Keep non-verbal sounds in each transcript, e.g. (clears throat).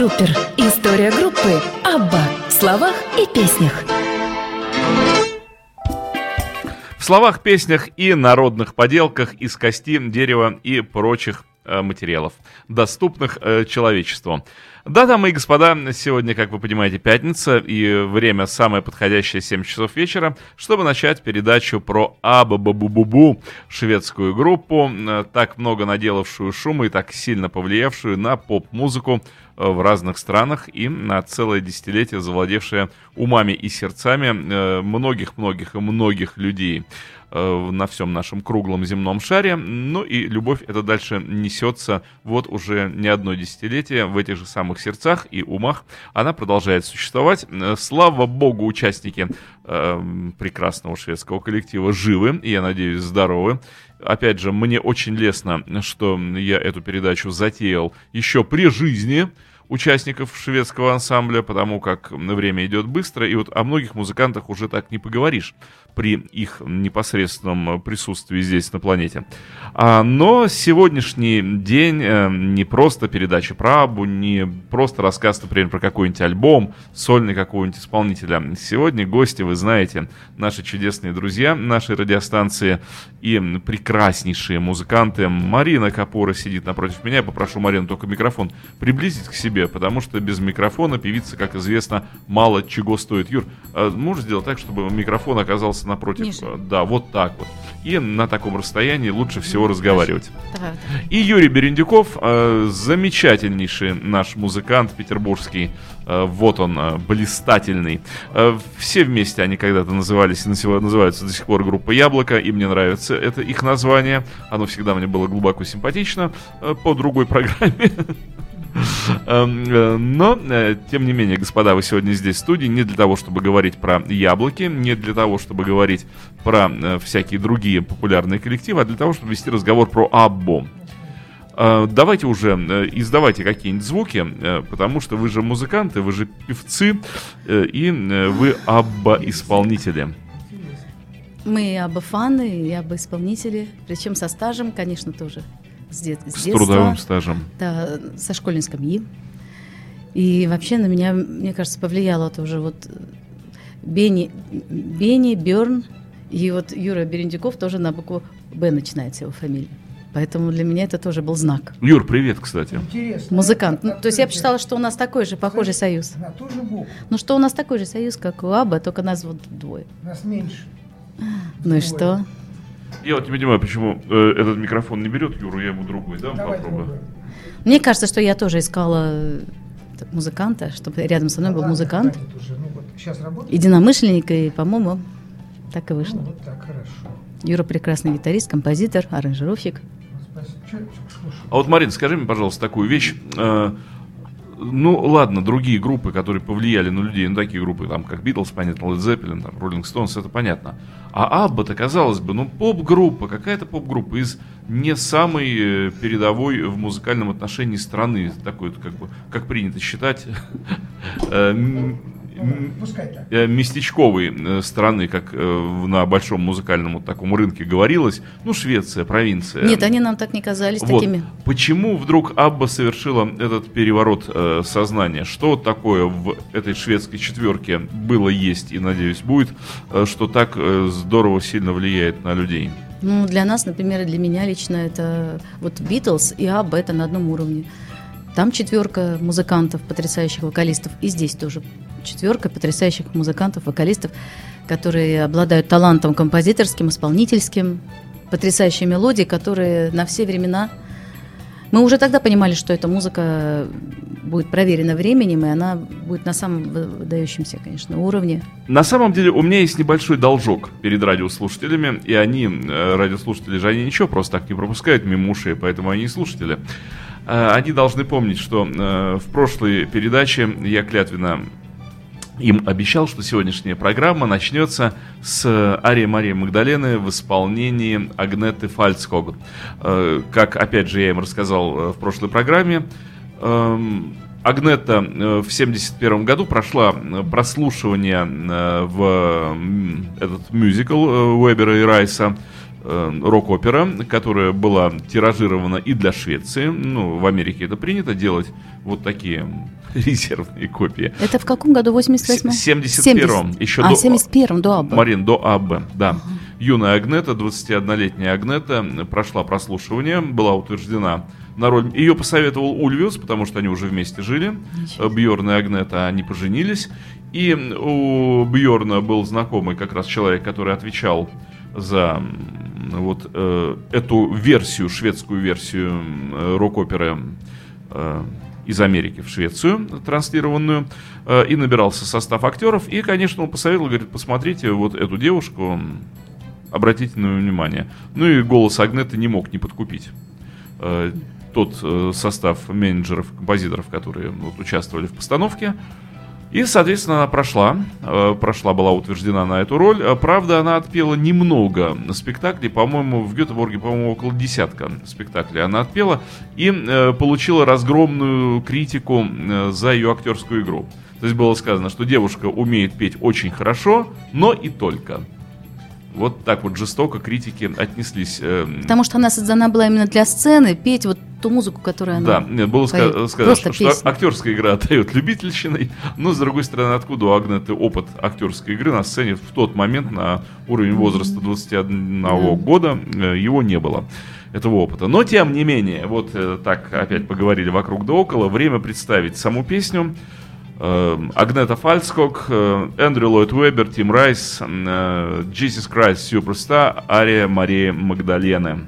Трупер. История группы «Абба» в словах и песнях. В словах, песнях и народных поделках из кости, дерева и прочих материалов, доступных э, человечеству. Да, дамы и господа, сегодня, как вы понимаете, пятница, и время самое подходящее 7 часов вечера, чтобы начать передачу про Абабабубубу, шведскую группу, э, так много наделавшую шума и так сильно повлиявшую на поп-музыку э, в разных странах и на целое десятилетие завладевшая умами и сердцами э, многих-многих и многих людей на всем нашем круглом земном шаре. Ну и любовь это дальше несется вот уже не одно десятилетие в этих же самых сердцах и умах. Она продолжает существовать. Слава богу, участники э, прекрасного шведского коллектива живы и, я надеюсь, здоровы. Опять же, мне очень лестно, что я эту передачу затеял еще при жизни участников шведского ансамбля, потому как время идет быстро, и вот о многих музыкантах уже так не поговоришь при их непосредственном присутствии здесь на планете. А, но сегодняшний день э, не просто передача про Абу, не просто рассказ, например, про какой-нибудь альбом, сольный какого-нибудь исполнителя. Сегодня гости, вы знаете, наши чудесные друзья нашей радиостанции и прекраснейшие музыканты. Марина Капура сидит напротив меня. Я попрошу Марину только микрофон приблизить к себе, потому что без микрофона певица, как известно, мало чего стоит. Юр, э, можешь сделать так, чтобы микрофон оказался оказался напротив. Ниже. Э, да, вот так вот. И на таком расстоянии лучше всего разговаривать. Давай. И Юрий Берендюков, э, замечательнейший наш музыкант петербургский. Э, вот он, блистательный. Все вместе они когда-то назывались называются до сих пор группа Яблоко. И мне нравится это их название. Оно всегда мне было глубоко симпатично. По другой программе. (laughs) Эм, э, но, э, тем не менее, господа, вы сегодня здесь в студии не для того, чтобы говорить про яблоки, не для того, чтобы говорить про э, всякие другие популярные коллективы, а для того, чтобы вести разговор про Аббо. Давайте уже издавайте какие-нибудь звуки, потому что вы же музыканты, вы же певцы, и вы Абба-исполнители. Мы Абба-фаны и Абба-исполнители, причем со стажем, конечно, тоже с, дет- с, с детства. трудовым стажем. Да, со школьной скамьи. И вообще на меня, мне кажется, повлияло тоже вот Бенни, Бенни Берн и вот Юра Берендюков тоже на букву Б начинается его фамилия. Поэтому для меня это тоже был знак. Юр, привет, кстати. Интересно. Музыкант. Ну, то есть я посчитала, что у нас такой же похожий союз. На ту же букву. Ну что у нас такой же союз, как у Аба, только нас вот двое. Нас меньше. Ну и что? Я вот не понимаю, почему э, этот микрофон не берет Юру, я ему другой дам, Давай попробую. Другой. Мне кажется, что я тоже искала э, музыканта, чтобы рядом со мной был музыкант. Ну, Единомышленник, и, по-моему, так и вышло. Ну, вот так, хорошо. Юра прекрасный гитарист, композитор, аранжировщик. А вот, Марин, скажи мне, пожалуйста, такую вещь. Ну, ладно, другие группы, которые повлияли на людей, ну, такие группы, там, как Битлз, понятно, Led Zeppelin, там, Rolling Stones, это понятно. А Абба-то, казалось бы, ну, поп-группа, какая-то поп-группа из не самой э, передовой в музыкальном отношении страны, такой, как бы, как принято считать, (laughs) Э, местечковой э, страны, как э, на большом музыкальном вот таком рынке говорилось. Ну, Швеция, провинция. Нет, они нам так не казались вот. такими. Почему вдруг Абба совершила этот переворот э, сознания? Что такое в этой шведской четверке было, есть и, надеюсь, будет, э, что так э, здорово сильно влияет на людей? Ну, для нас, например, для меня лично это вот Битлз и Абба это на одном уровне. Там четверка музыкантов, потрясающих вокалистов, и здесь тоже четверка потрясающих музыкантов, вокалистов, которые обладают талантом композиторским, исполнительским, потрясающие мелодии, которые на все времена... Мы уже тогда понимали, что эта музыка будет проверена временем, и она будет на самом выдающемся, конечно, уровне. На самом деле у меня есть небольшой должок перед радиослушателями, и они, э, радиослушатели же, они ничего просто так не пропускают мимо ушей, поэтому они и слушатели. Э, они должны помнить, что э, в прошлой передаче я клятвенно им обещал, что сегодняшняя программа начнется с Арии Марии Магдалены в исполнении Агнеты Фальцхог. Э, как, опять же, я им рассказал в прошлой программе, эм, Агнета в 1971 году прошла прослушивание в этот мюзикл Уэбера и Райса э, рок-опера, которая была тиражирована и для Швеции. Ну, в Америке это принято делать вот такие (laughs) резервные копии. Это в каком году? 88-м? В 71-м. Еще а, до... 71-м, до Абба. Марин, до Аббы, да. Юная Агнета, 21-летняя Агнета, прошла прослушивание, была утверждена на роль... Ее посоветовал Ульвиус, потому что они уже вместе жили. Бьорн и Агнета, они поженились. И у Бьорна был знакомый как раз человек, который отвечал за вот э, эту версию, шведскую версию э, рок-оперы э, из Америки в Швецию, транслированную, э, и набирался состав актеров. И, конечно, он посоветовал, говорит, посмотрите вот эту девушку, обратите на внимание. Ну и голос Агнеты не мог не подкупить. Э, тот э, состав менеджеров, композиторов, которые вот, участвовали в постановке, и, соответственно, она прошла, э, прошла, была утверждена на эту роль. Э, правда, она отпела немного спектаклей, по-моему, в Гетеборге, по-моему, около десятка спектаклей она отпела и э, получила разгромную критику за ее актерскую игру. То есть было сказано, что девушка умеет петь очень хорошо, но и только. Вот так вот жестоко критики отнеслись. Э, Потому что она создана была именно для сцены, петь вот ту музыку, которую она Да, нет, было поет. ска- сказано, что, Просто что актерская игра (laughs) отдает любительщиной, но, с другой стороны, откуда у Агнеты опыт актерской игры на сцене в тот момент на уровень возраста 21 Да. года э, его не было этого опыта. Но, тем не менее, вот э, так опять поговорили вокруг да около, время представить саму песню. Э, Агнета Фальскок, э, Эндрю Ллойд Уэббер, Тим Райс, э, Jesus Christ Superstar, Ария Мария Магдалены.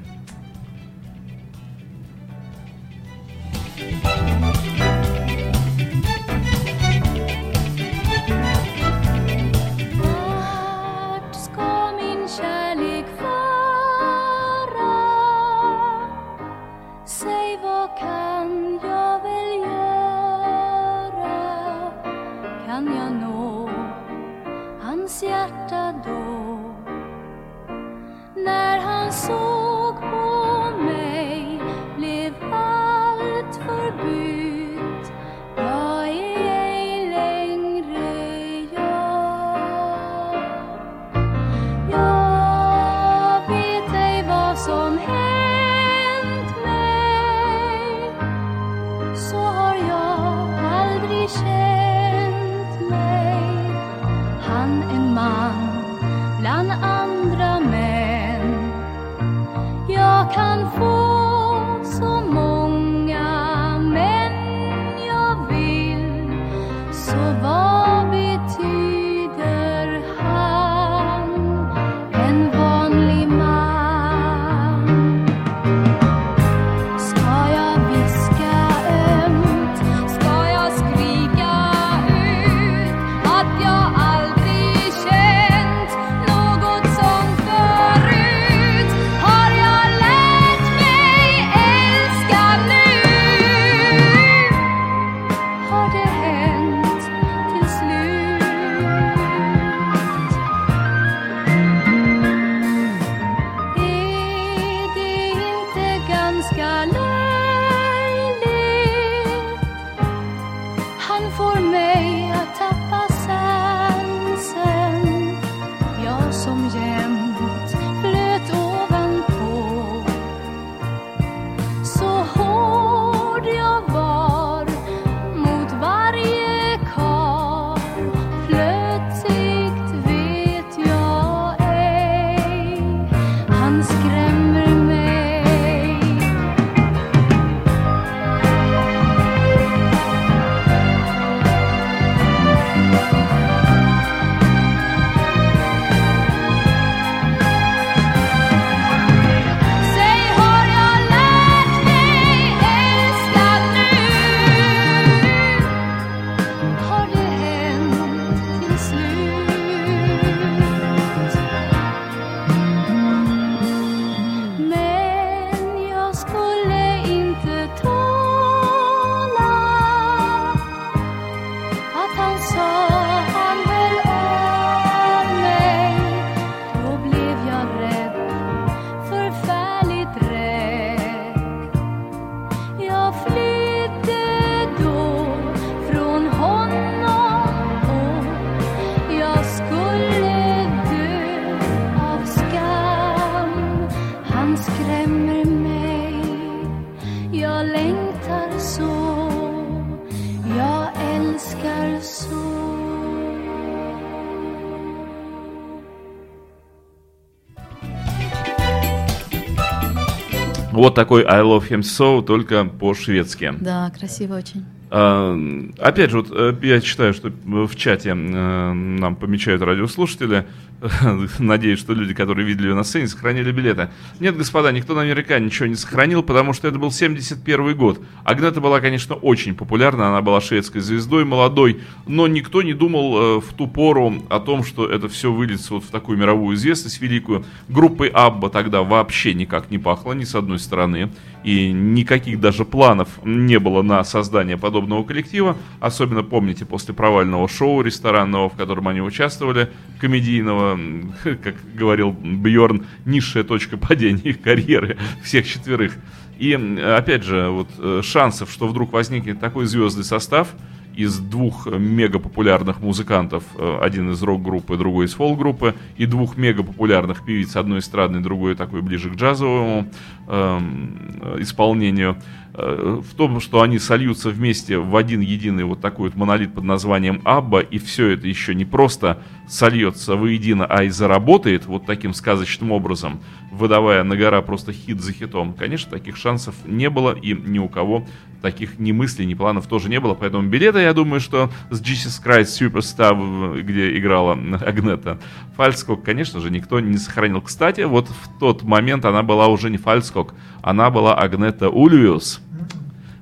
Вот такой I Love Him So, только по-шведски. Да, красиво очень. А, Опять же, вот э, я читаю, что в чате э, нам помечают радиослушатели. (laughs) Надеюсь, что люди, которые видели ее на сцене, сохранили билеты. Нет, господа, никто наверняка ничего не сохранил, потому что это был 71 год. Агнета была, конечно, очень популярна, она была шведской звездой, молодой, но никто не думал э, в ту пору о том, что это все выльется вот в такую мировую известность великую. Группой Абба тогда вообще никак не пахло, ни с одной стороны, и никаких даже планов не было на создание подобного коллектива. Особенно помните после провального шоу ресторанного, в котором они участвовали, комедийного, (laughs) как говорил Бьорн, низшая точка падения их карьеры всех четверых. И м, опять же, вот э, шансов, что вдруг возникнет такой звездный состав из двух э, мегапопулярных музыкантов, э, один из рок-группы, другой из фолк-группы, и двух мегапопулярных певиц, одной эстрадной, другой такой ближе к джазовому эм, э, исполнению, э, в том, что они сольются вместе в один единый вот такой вот монолит под названием Абба, и все это еще не просто сольется воедино, а и заработает вот таким сказочным образом, выдавая на гора просто хит за хитом. Конечно, таких шансов не было, и ни у кого таких ни мыслей, ни планов тоже не было, поэтому билеты, я думаю, что с Jesus Christ Superstar, в- где играла (laughs) Агнета Фальскок, конечно же, никто не сохранил. Кстати, вот в тот момент она была уже не Фальскок, она была Агнета Ульвиус.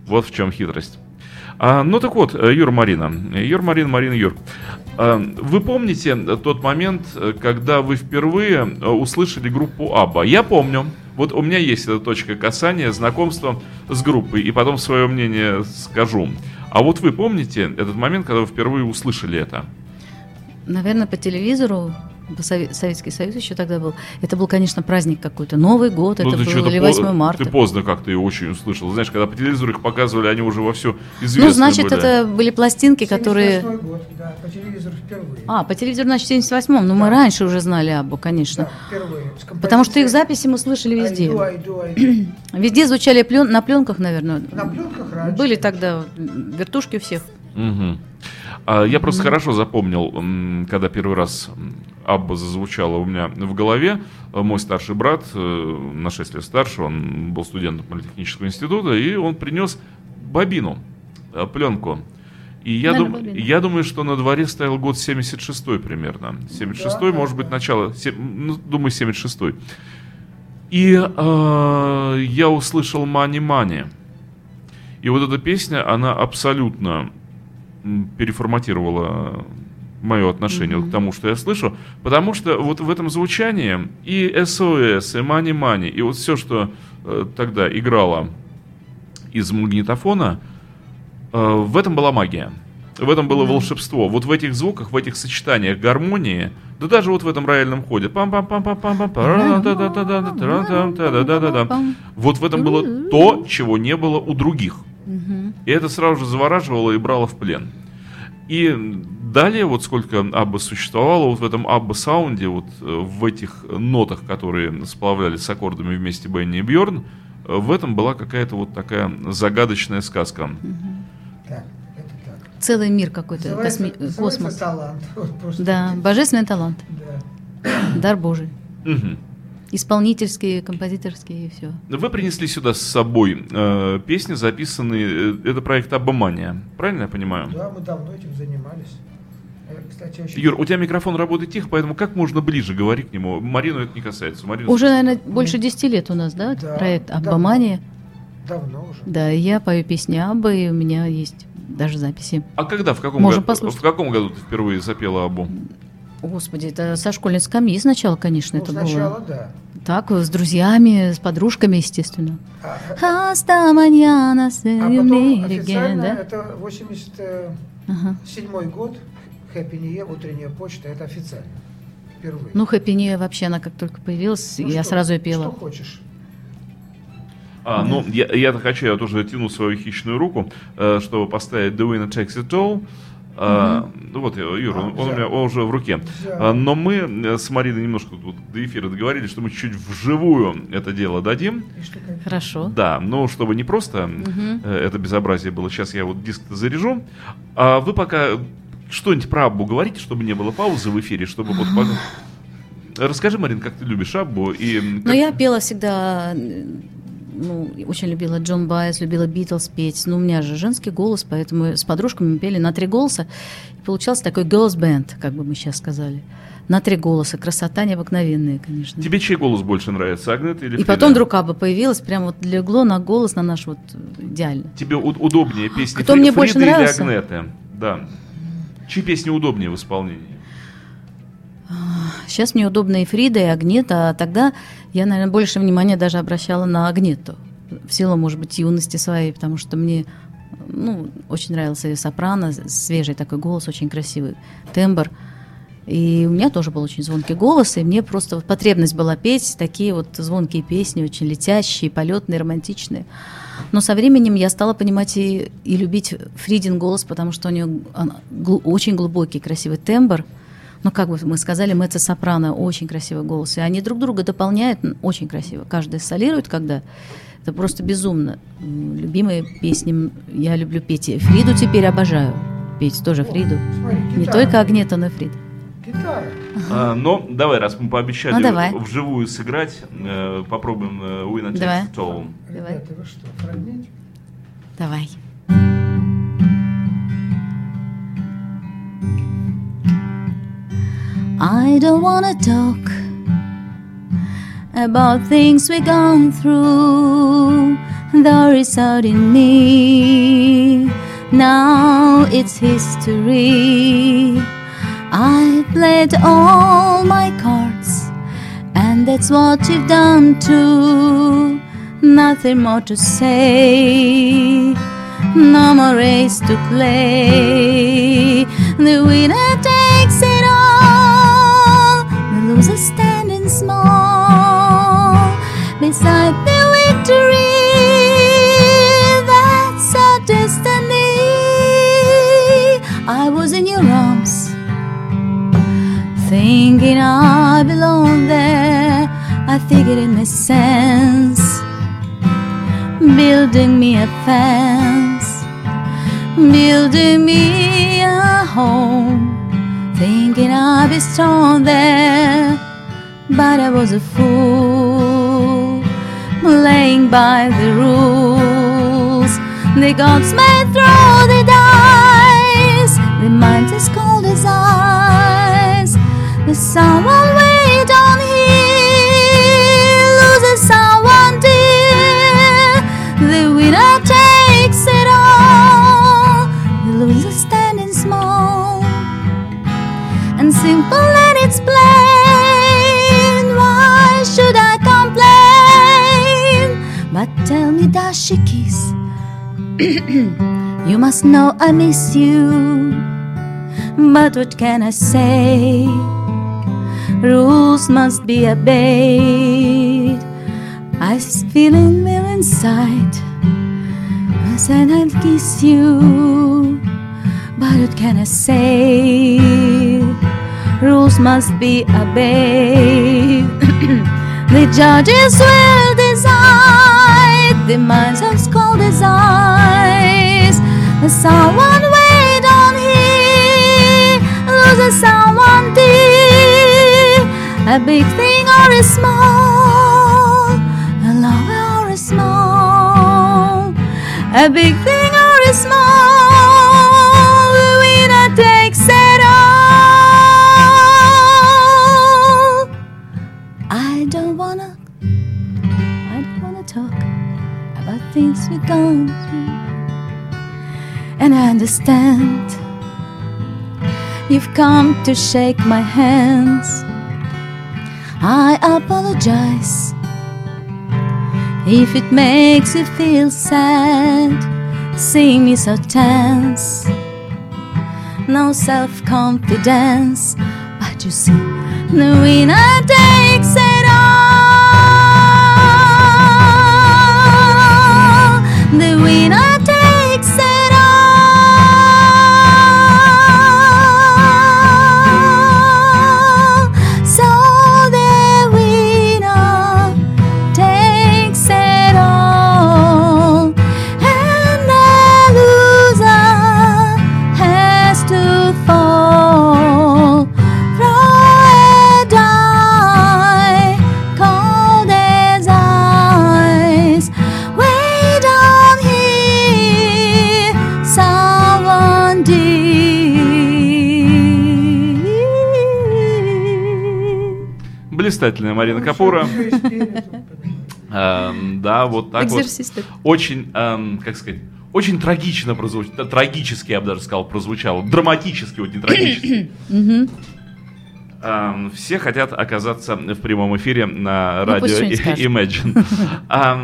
Вот в чем хитрость. А, ну так вот, э, Юр Марина. Юр Марин, Марина Юр. А, Вы помните э, тот момент, э, когда вы впервые э, услышали группу Абба? Я помню. Вот у меня есть эта точка касания, знакомства с группой, и потом свое мнение скажу. А вот вы помните этот момент, когда вы впервые услышали это? Наверное, по телевизору, Советский Союз еще тогда был. Это был, конечно, праздник какой-то. Новый год, Ну, это был или по- 8 марта. Ты поздно как-то ее очень услышал. Знаешь, когда по телевизору их показывали, они уже вовсю известны Ну, значит, были. это были пластинки, которые... 78 год, да, по телевизору впервые. А, по телевизору, значит, в 78-м. Ну, мы раньше уже знали Аббу, конечно. Да, впервые. Потому что их записи мы слышали I везде. do, I do, I do. Везде звучали плен- на пленках, наверное. На пленках раньше. Были тогда вертушки у всех. Мгм. А, Я просто хорошо запомнил, когда первый раз Абба зазвучала у меня в голове. Э, Мой старший брат, э, на 6 лет старше, он был студентом политехнического института, и он принес бобину, э, пленку. И я, Да, дум- бобину. я думаю, что на дворе стоял год 76 примерно. 76 Да, да, может быть, да. начало, се- ну, думаю, 76 И э, я услышал «Мани-мани». И вот эта песня, она абсолютно переформатировала мое отношение вот к тому, что я слышу, потому что вот в этом звучании и СОС, и Мани Мани, и вот все, что э, тогда играло из магнитофона, э, в этом была магия. В этом было волшебство. Вот в этих звуках, в этих сочетаниях гармонии, да даже вот в этом рояльном ходе. пам пам пам пам пам пам пам Вот в этом было то, чего не было у других. И это сразу же завораживало и брало в плен. И далее, вот сколько Абба существовало, вот в этом Абба саунде, вот э, в этих нотах, которые сплавлялись с аккордами вместе Бенни и Бьорн, в этом была какая-то вот такая загадочная сказка. Так, это так. Целый мир какой-то, косми- космос. талант. (laughs) Вот Да, божественный талант, Да. дар Божий. Мгм. Исполнительские, композиторские и все. Вы принесли сюда с собой э, песни, записанные. э, Это проект Аббамания. Правильно я понимаю? Да, мы давно этим занимались. Э, Кстати, очень... Юр, у тебя микрофон работает тихо, поэтому как можно ближе говори к нему. Марину это не касается. Марину Уже, наверное, больше 10 лет у нас, да, Да, проект. Аббамания. Давно уже. Да, и я пою песни Аббы, и у меня есть даже записи. А когда, в каком, Можем году, послушать. в каком году ты впервые запела Абу? Господи, это со школьной скамьи сначала, конечно, Ну, это сначала, было. да. Так, с друзьями, с подружками, естественно. А, Hasta mañana, а se потом официально да? это 87 Ага. год, Happy New Year, утренняя почта, это официально. Впервые. Ну, Happy New Year вообще, она как только появилась, Ну, я что- сразу ее Что пела. хочешь. А, ну, я, я хочу, я тоже тяну свою хищную руку, э, чтобы поставить The Winner Takes It All. А, ну вот, Юра, А, он, он у меня он уже в руке. Взял. А, но мы э, с Мариной немножко тут до эфира договорились, что мы чуть вживую это дело дадим. Хорошо. Да, но чтобы не просто э, это безобразие было, сейчас я вот диск заряжу. А вы пока что-нибудь про Аббу говорите, чтобы не было паузы в эфире, чтобы вот (laughs) Расскажи, Марин, как ты любишь Аббу и Но как- Ну, я пела всегда ну, очень любила Джон Байес, любила Битлз петь. Ну, у меня же женский голос, поэтому с подружками пели на три голоса. И получался такой girls band, как бы мы сейчас сказали. На три голоса. Красота необыкновенная, конечно. Тебе чей голос больше нравится, Агнет или И Фрида? потом вдруг Аба появилась, прям вот легло на голос на наш вот идеально. Тебе удобнее песни Кто Фри- мне Фриды больше или нравился? Агнеты? Да. Чьи песни удобнее в исполнении? Сейчас мне удобно и Фрида, и Агнета, а тогда я, наверное, больше внимания даже обращала на Агнету. В силу, может быть, юности своей, потому что мне ну, очень нравился ее сопрано, свежий такой голос, очень красивый тембр. И у меня тоже был очень звонкий голос, и мне просто потребность была петь такие вот звонкие песни, очень летящие, полетные, романтичные. Но со временем я стала понимать и, и любить Фридин голос, потому что у нее она глу- очень глубокий, красивый тембр. Ну, как бы мы сказали, меццо-сопрано, очень красивый голос. И они друг друга дополняют очень красиво. Каждый солирует, когда это просто безумно. Любимые песни я люблю петь. И Фриду теперь обожаю петь, тоже Фриду. Смотри, Не только Агнета, но и. Гитара. А, но давай, раз мы пообещали Ну, давай. вживую сыграть, э, попробуем э, Winner Давай. Давай. Давай. I don't wanna talk about things we've gone through. The result in me. Now it's history. I played all my cards, and that's what you've done too. Nothing more to say. No more race to play. The winner takes it beside the victory. That's our destiny. I was in your arms, thinking I belong there. I figured it made sense building me a fence, building me a home, thinking I'd be strong there, but I was a fool, playing by the rules. The gods may throw the dice, the mind is cold as ice. The someone wait on here, loses someone dear. The winner takes it all, the loser standing small and simple tell me, does she kiss? (clears throat) you must know I miss you. But what can I say? Rules must be obeyed. I was feeling well inside. I said I'll kiss you. But what can I say? Rules must be obeyed. (clears throat) the judges will. The minds as cold as ice. Someone wait on here. Loses someone dear. A big thing or a small. A love or a small. A big thing or a small. Things we've gone through. And I understand you've come to shake my hands. I apologize if it makes you feel sad. Seeing me so tense, no self confidence. But you see, the winner takes The winner блистательная Марина Капура. (laughs) Эм, да, вот так вот. Очень, эм, как сказать, очень трагично прозвучало, трагически, я бы даже сказал, прозвучало, драматически, вот не трагически. (coughs) Эм, все хотят оказаться в прямом эфире на ну, радио Imagine.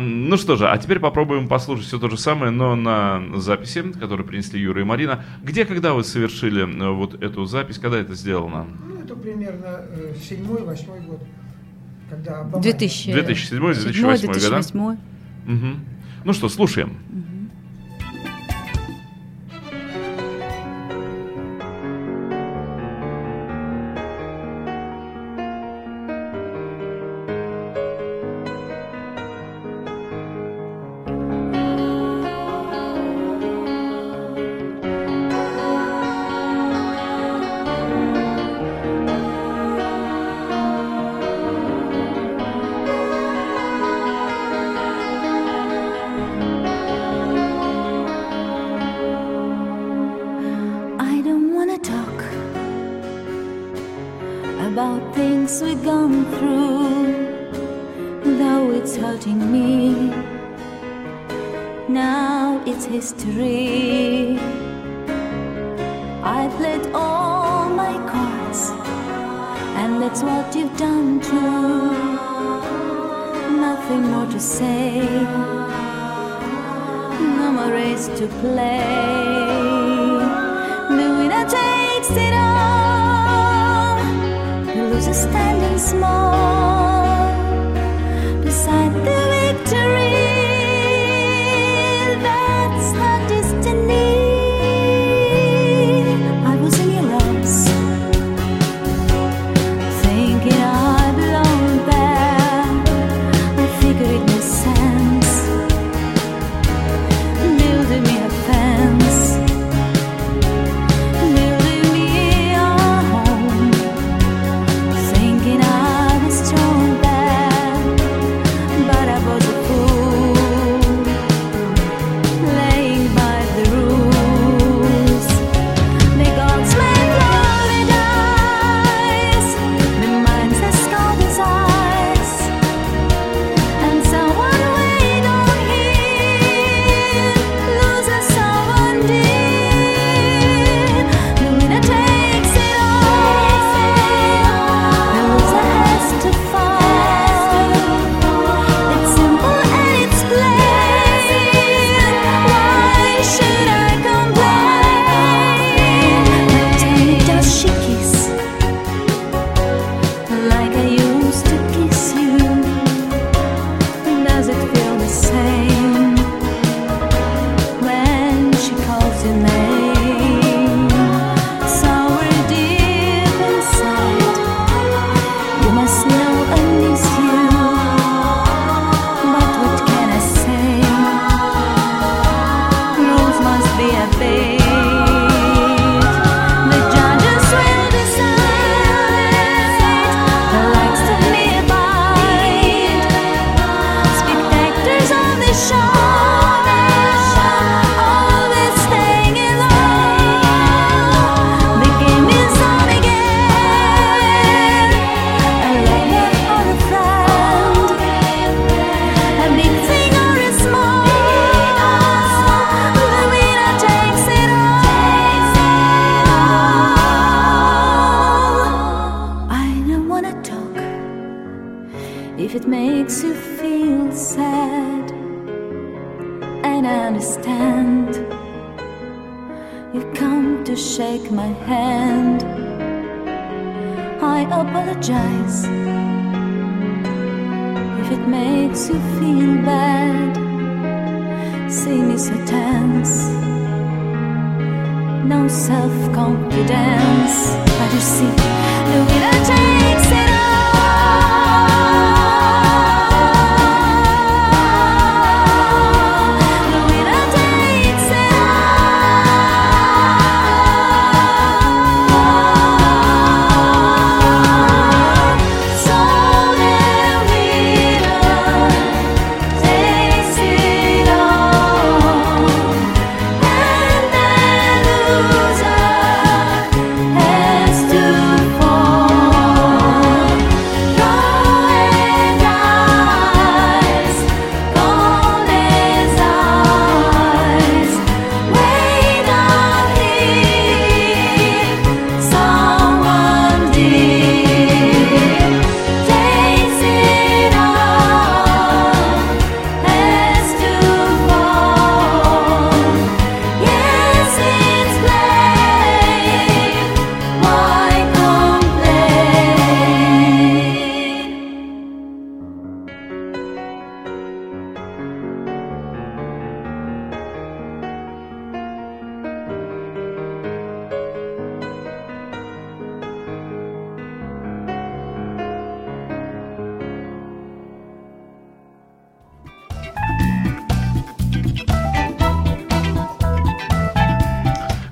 (laughs) Ну что же, а теперь попробуем послушать все то же самое, но на записи, которую принесли Юра и Марина. Где, когда вы совершили э, вот эту запись, когда это сделано? Ну, это примерно 7-8 год. Когда 2007-2008 года. Угу. Ну что, слушаем. Угу.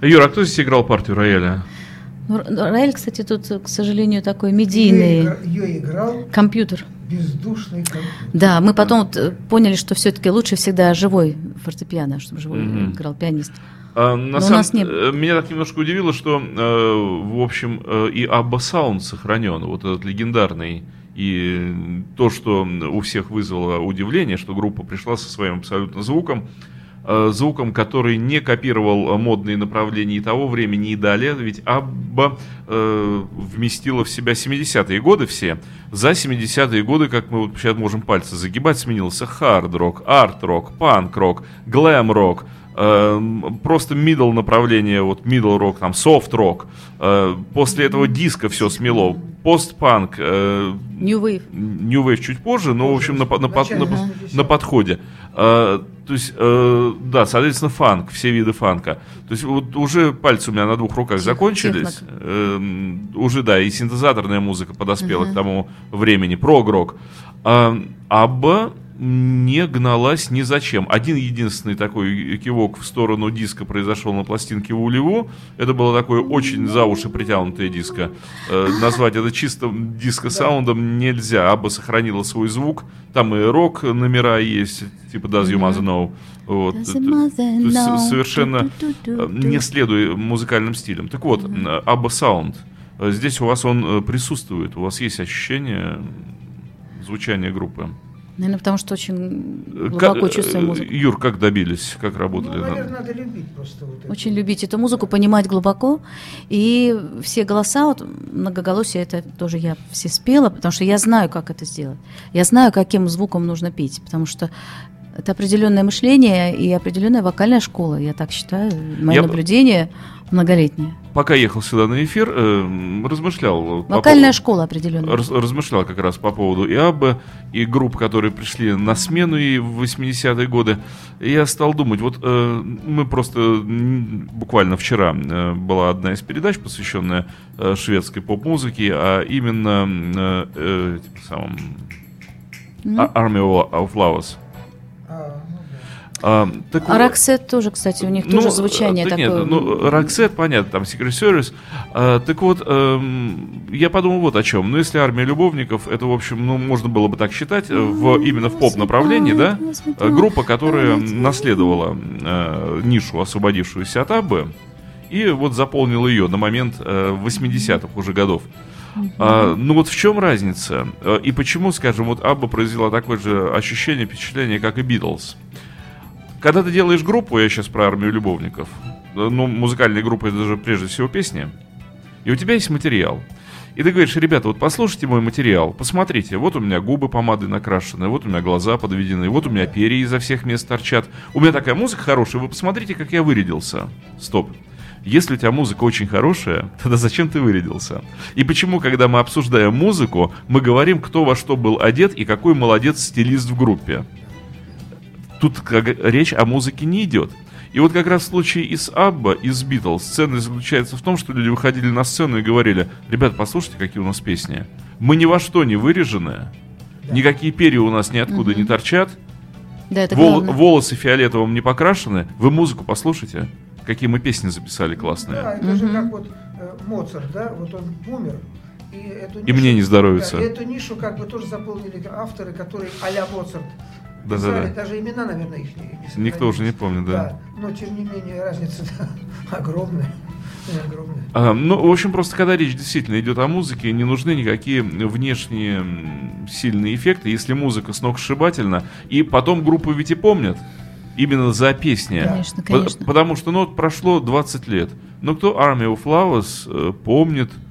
Юра, а кто здесь играл партию рояля? Ну, рояль, кстати, тут, к сожалению, такой Ее, медийный играл компьютер. бездушный компьютер. Да, мы потом вот, э, поняли, что все-таки лучше всегда живой фортепиано, чтобы живой Мгм. играл пианист. А, на Но у самом- нас не- э, Меня так немножко удивило, что, э, в общем, э, и Абба Саунд сохранен, вот этот легендарный. И то, что у всех вызвало удивление, что группа пришла со своим абсолютно звуком, э, звуком, который не копировал э, модные направления и того времени, и далее. Ведь Абба э, вместила в себя 70-е годы все. За 70-е годы, как мы вот сейчас можем пальцы загибать, сменился хард-рок, арт-рок, панк-рок, глэм-рок, Эм, просто middle направление, вот middle рок, там soft рок. Э, после этого диска все смело. Постпанк, э, New Wave. New Wave чуть позже, но, в общем, на, на, на- 80-х. на подходе. Э, то есть, э, да, соответственно, фанк, все виды фанка. То есть, вот уже пальцы у меня на двух руках Тех- закончились. технок. Эм, уже, да, и синтезаторная музыка подоспела к тому времени, прогрок. А, Абба не гналась ни зачем. Один единственный такой кивок в сторону диска произошел на пластинке Вулеву. Это было такое очень за уши притянутое диско. Э, назвать это чистым диско-саундом нельзя. Абба сохранила свой звук. Там и рок номера есть, типа Does You Mother Know. Вот. Совершенно э, не следуя музыкальным стилям. Так вот, э, Абба Саунд. Э, Здесь у вас он присутствует. У вас есть ощущение звучания группы. Наверное, потому что очень Э, глубоко как- чувствую э, музыку. Юр, как добились, как работали? Ну, наверное, надо любить просто вот это. Очень любить эту музыку, понимать глубоко. И все голоса, вот многоголосие, это тоже я все спела, потому что я знаю, как это сделать. Я знаю, каким звуком нужно петь, потому что это определенное мышление и определенная вокальная школа, я так считаю. Мое Я- наблюдение многолетнее. Пока ехал сюда на эфир, э, размышлял. по Вокальная поводу- школа определенная. раз- размышлял как раз по поводу и Аббы, и групп, которые пришли на смену и в 80-е годы. И я стал думать, вот э, мы просто буквально вчера э, была одна из передач, посвященная э, шведской поп-музыке, а именно э, э, типа самым. А- Army of Flowers. А, ну так А Роксет тоже, кстати, у них Ну, тоже звучание да такое. Нет, ну, Роксет, понятно, там Secret Service. А, так вот, эм, я подумал вот о чем. Ну, если армия любовников, это, в общем, ну, можно было бы так считать, э, в, именно в поп-направлении, да? Э, Группа, которая наследовала э, нишу, освободившуюся от Аббы, и вот заполнила ее на момент э, 80-х уже годов. А, ну вот в чем разница? Э, И почему, скажем, вот Абба произвела такое же ощущение, впечатление, как и Битлз? Когда ты делаешь группу, я сейчас про армию любовников, э, ну, музыкальная группа это же прежде всего песни, и у тебя есть материал. И ты говоришь, ребята, вот послушайте мой материал, посмотрите, вот у меня губы помадой накрашены, вот у меня глаза подведены, вот у меня перья изо всех мест торчат. У меня такая музыка хорошая, вы посмотрите, как я вырядился. Стоп. Если у тебя музыка очень хорошая, (laughs) тогда зачем ты вырядился? И почему, когда мы обсуждаем музыку, мы говорим, кто во что был одет и какой молодец стилист в группе? Тут как, речь о музыке не идет. И вот как раз в случае и с Абба, и с Битлз ценность заключается в том, что люди выходили на сцену и говорили, ребят, послушайте, какие у нас песни. Мы ни во что не вырежены, никакие перья у нас ниоткуда не торчат, Да, это вол- главное. волосы фиолетовым не покрашены, вы музыку послушайте, какие мы песни записали классные. Да, это же как вот э, Моцарт, да, вот он умер. И, эту И мне не здоровится. Да, и эту нишу как бы тоже заполнили авторы, которые а-ля Моцарт. Да-да-да. писали, Даже имена, наверное, их не, не Никто уже не помнит, да. Но, тем не менее, разница да, (laughs) огромная. (laughs) огромная. А, ну, в общем, просто когда речь действительно идет о музыке, не нужны никакие внешние сильные эффекты, если музыка сногсшибательна. И потом группу ведь и помнят. Именно за песни. Конечно, По- конечно. Потому что, ну, вот прошло 20 лет. Но кто Army of Flowers э, помнит Да.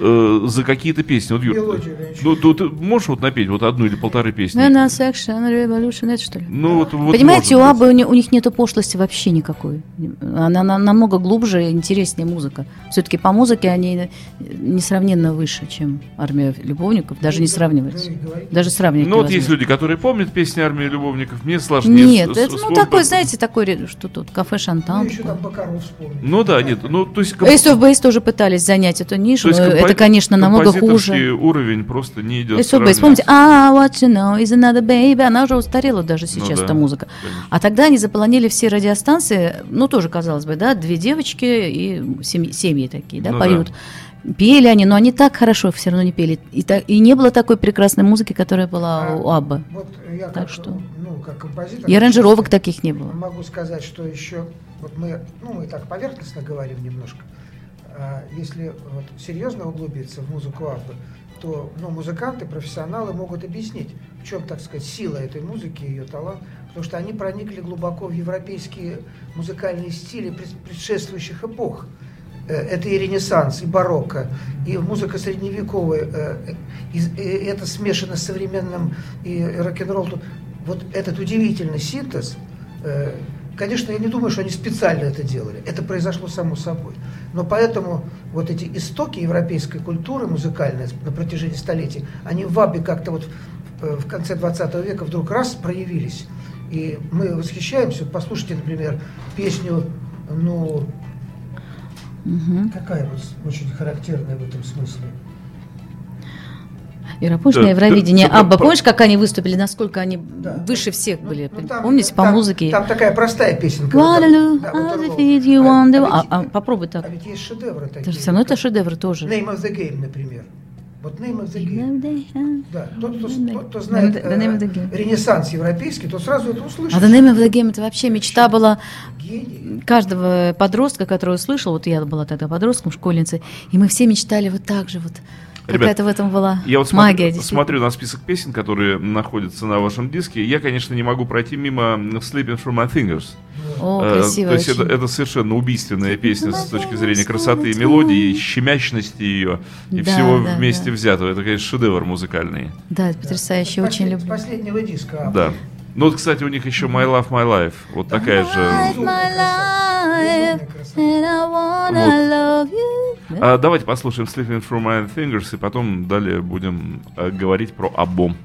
Э, за какие-то песни? Вот, Юр, ну, ты, ты можешь вот напеть вот одну или полторы песни? National Section Revolution, это что ли? Ну, вот, вот Понимаете, у. Абы у, ни- у них нету пошлости вообще никакой. Она, на- намного глубже и интереснее музыка. Все-таки по музыке они несравненно выше, чем армия любовников, даже не сравнивается. Ну. Даже сравнивать Ну, вот есть люди, которые помнят песни «Армии любовников», мне сложнее. Нет, с- это с- ну такой, знаете, такой, что тут, кафе Ну, Шантан. еще там Бакаров вспомнить. Ну да, нет, ну, то есть... Ace of Base тоже пытались занять эту нишу, То есть, это, конечно, намного хуже. уровень просто не идет. И Собой, вспомните, а, what you know is another baby, она уже устарела даже сейчас, Ну да, эта музыка. конечно. А тогда они заполонили все радиостанции, ну, тоже, казалось бы, да, две девочки и семьи, семьи такие, да, Ну поют. Пели они, но они так хорошо все равно не пели. И, та- и не было такой прекрасной музыки, которая была А, у Аббы. Вот я Так как, что- ну, как композитор... И аранжировок таких не было. Могу сказать, что еще, вот мы, ну, мы так поверхностно говорим немножко. А если вот серьезно углубиться в музыку Аббы, то ну, музыканты, профессионалы могут объяснить, в чем, так сказать, сила этой музыки, ее талант, потому что они проникли глубоко в европейские музыкальные стили пред- предшествующих эпох. Э, Это и Ренессанс, и барокко, и музыка средневековая, э, и, и это смешано с современным и рок-н-ролл. Тут Вот этот удивительный синтез, э, конечно, я не думаю, что они специально это делали. Это произошло само собой. Но поэтому вот эти истоки европейской культуры музыкальной на протяжении столетий, они в Вабе как-то вот э, в конце 20 века вдруг раз проявились. И мы восхищаемся. Послушайте, например, песню, ну, Мгм. какая вот очень характерная в этом смысле. Европошное Да, Евровидение. да, да, Абба, по- помнишь, как они выступили, насколько они Да. выше всех были? Ну, там- Помните, по там- музыке? Там такая простая песенка. Waterloo, Да, you А- а попробуй так. А ведь есть шедевры такие. Все равно это как шедевр тоже. Name of the Game, например. Вот Name of the Game. Да, тот, кто, тот, кто знает The name of the э, game. ренессанс европейский, то сразу это услышит. А The Name of the Game это вообще мечта была Гений. каждого подростка, который услышал, вот я была тогда подростком, школьницей, и мы все мечтали вот так же вот. Ребят, Какая-то в этом была Я вот магия. смотрю, смотрю на список песен, которые находятся на вашем диске. Я, конечно, не могу пройти мимо Sleeping Through My Fingers. О, Э, красиво. То есть это, это совершенно убийственная песня с точки зрения красоты и мелодии, и щемячности ее, и Да, всего да, вместе да. взятого. Это, конечно, шедевр музыкальный. Да, это потрясающе, очень люблю. Последнего диска. Да. Ну вот, кстати, у них еще My Love, My Life. Вот такая же. Life, Вот. А, давайте послушаем Sleeping Through My Fingers, и потом далее будем э, говорить про альбом.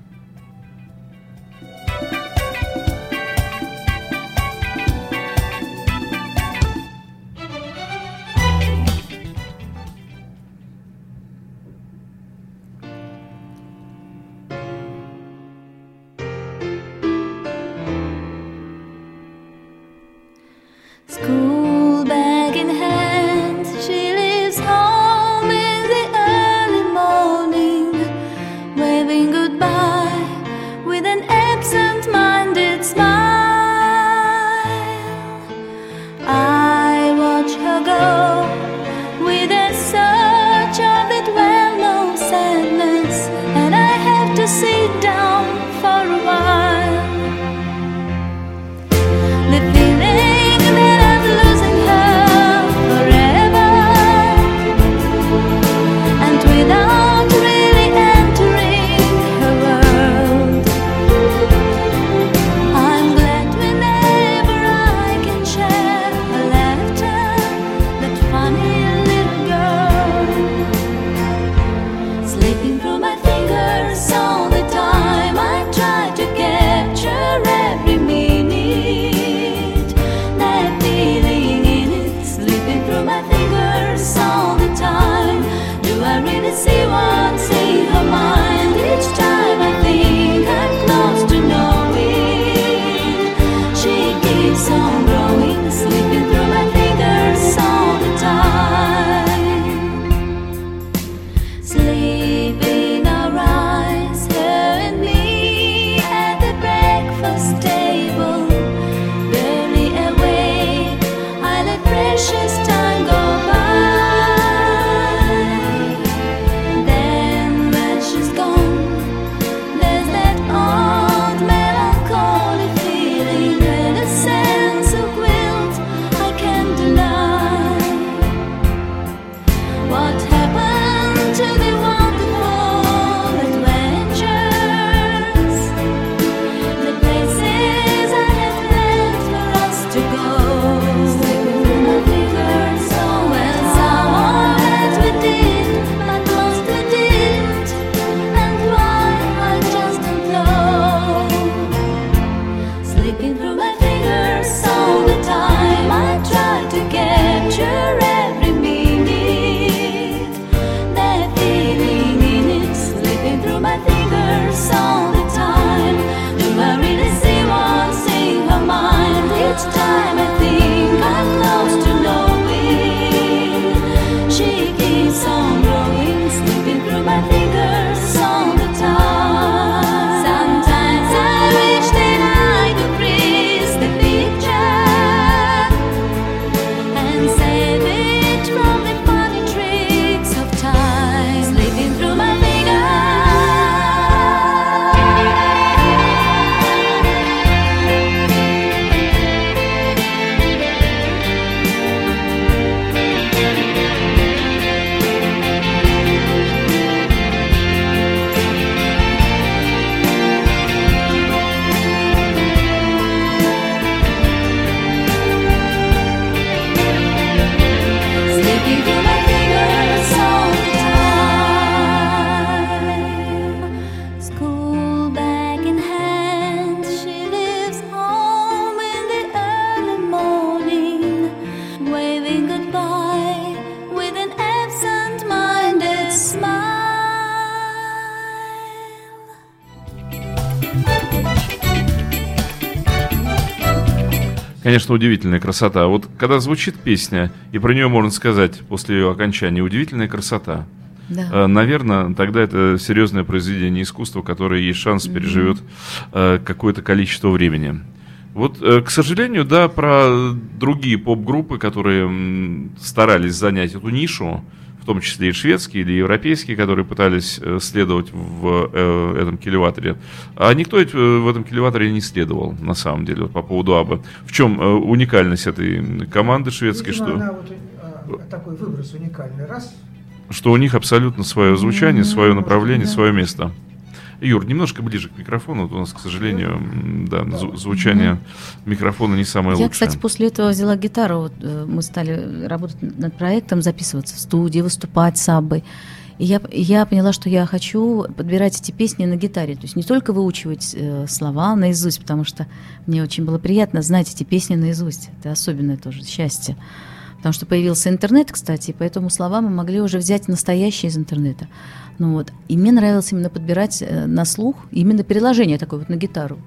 Конечно, удивительная красота. Вот когда звучит песня, и про нее можно сказать после ее окончания, удивительная красота. Да. Наверное, тогда это серьезное произведение искусства, которое есть шанс переживет э, какое-то количество времени. Вот, э, к сожалению, да, про другие поп-группы, которые старались занять эту нишу, том числе и шведские или европейские, которые пытались э, следовать в э, этом килеваторе, а никто э, в этом килеваторе не следовал, на самом деле, вот по поводу Абы. В чем уникальность этой команды шведской, Видимо, что... она вот, такой выброс уникальный. Раз, что у них абсолютно свое звучание, свое может, направление, свое место. Юр, немножко ближе к микрофону. У нас, к сожалению, да, зву- звучание микрофона не самое Я, лучшее. кстати, после этого взяла гитару. Вот, э, мы стали работать над проектом, записываться в студии, выступать с Аббой. И я, я поняла, что я хочу подбирать эти песни на гитаре. То есть не только выучивать э, слова наизусть, потому что мне очень было приятно знать эти песни наизусть. Это особенное тоже счастье. Потому что появился интернет, кстати, и поэтому слова мы могли уже взять настоящие из интернета. Ну вот. И мне нравилось именно подбирать э, на слух именно переложение такое вот на гитару.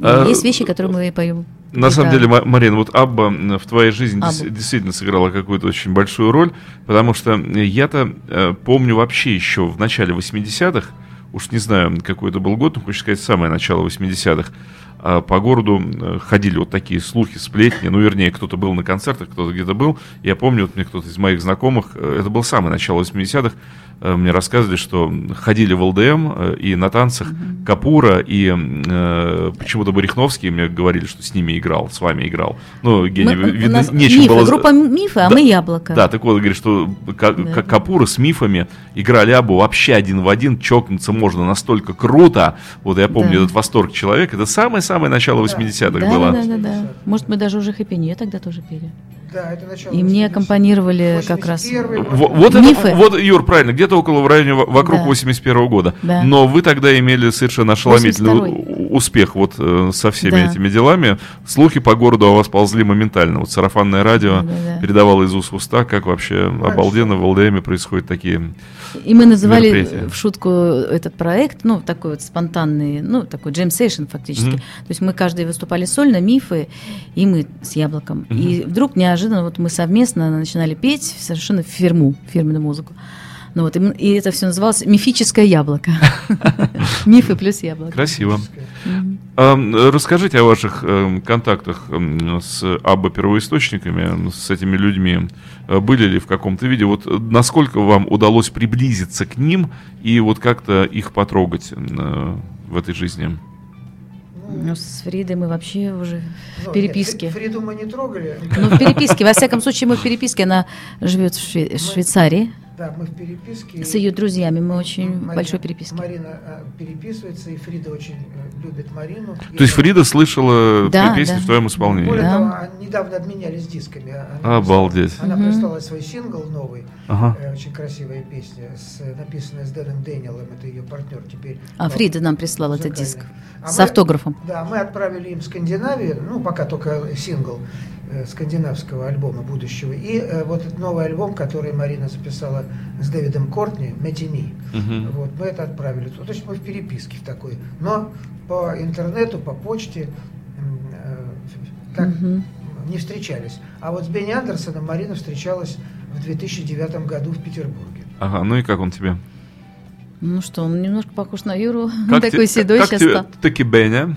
А, Есть вещи, которые мы поем. На самом деле, Ма- Марин, вот Абба в твоей жизни Абба. действительно сыграла какую-то очень большую роль, потому что я-то э, помню вообще еще в начале 80-х, уж не знаю, какой это был год, но хочется сказать, самое начало 80-х, а, по городу э, ходили вот такие слухи, сплетни, ну, вернее, кто-то был на концертах, кто-то где-то был. Я помню, вот мне кто-то из моих знакомых, э, это был самое начало 80-х, э, мне рассказывали, что ходили в ЛДМ э, и на танцах Капура и э, почему-то Барихновский мне говорили, что с ними играл, с вами играл. Ну, Евгений, Мы- у видно, нечем мифы, было... группа мифы, а Да, мы яблоко. Да, так вот, говорит, что Ка- Да. Ка- Капура с мифами играли Абу вообще один в один, чокнуться можно настолько круто. Вот я помню Да. этот восторг человека. Это самое-самое начало 80-х да, было. да, да, да. Может, мы даже уже хэппи тогда тоже пели. Да, это начало. И мне 80-х. аккомпанировали как раз. 81-й год. Во- Вот, Мифы. это, вот, Юр, правильно, где-то около в районе во- вокруг Да. 81 года. Да. Но вы тогда имели совершенно ошеломительный 82-й. у- успех вот э, со всеми Да. этими делами. Слухи по городу о вас ползли моментально. Вот сарафанное радио Да-да-да. передавало из уст в уста, как вообще обалденно в ЛДМе происходят такие И мы называли в шутку этот проект, ну, такой вот спонтанный, ну, такой джем-сейшн фактически. Мгм. То есть мы каждый выступали сольно, мифы, и мы с яблоком. И вдруг неожиданно вот мы совместно начинали петь совершенно фирму, фирменную музыку. Ну вот, и, и это все называлось мифическое яблоко. (laughs) Мифы плюс яблоко. красиво. Мгм. Ам, э, Расскажите о ваших эм, контактах эм, с Абба первоисточниками, с этими людьми. Э, Были ли в каком-то виде? Вот насколько вам удалось приблизиться к ним и вот как-то их потрогать э, в этой жизни? Ну, с Фридой мы вообще уже Ну, в переписке. нет, Фри- Фриду мы не трогали. Ну, в переписке. Во всяком случае, мы в переписке. Она живет в Шве- в Швейцарии. Да, мы в переписке. С ее друзьями мы очень Марина- большой переписке. Марина э, переписывается, и Фрида очень э, любит Марину. То есть Фрида слышала Да, песни да. в твоем исполнении? Более Да. того, они недавно обменялись дисками. Она Обалдеть. прислала- Она прислала свой сингл новый, Ага. э, очень красивая песня, с, написанная с Дэном Дэниелом, это ее партнер теперь. А Фрида нам прислала этот диск А с мы- автографом. Да, мы отправили им в Скандинавию, ну, пока только сингл скандинавского альбома будущего. И э, вот этот новый альбом, который Марина записала с Дэвидом Кортни, «Метини». Мгм. Вот, мы это отправили. То есть мы в переписке в такой. Но по интернету, по почте э, так Мгм. не встречались. А вот с Бенни Андерсоном Марина встречалась в 2009 году в Петербурге. Ага, ну и как он тебе? Ну что, он немножко похож на Юру. Как (laughs) Такой те- седой как сейчас тебе таки Беня?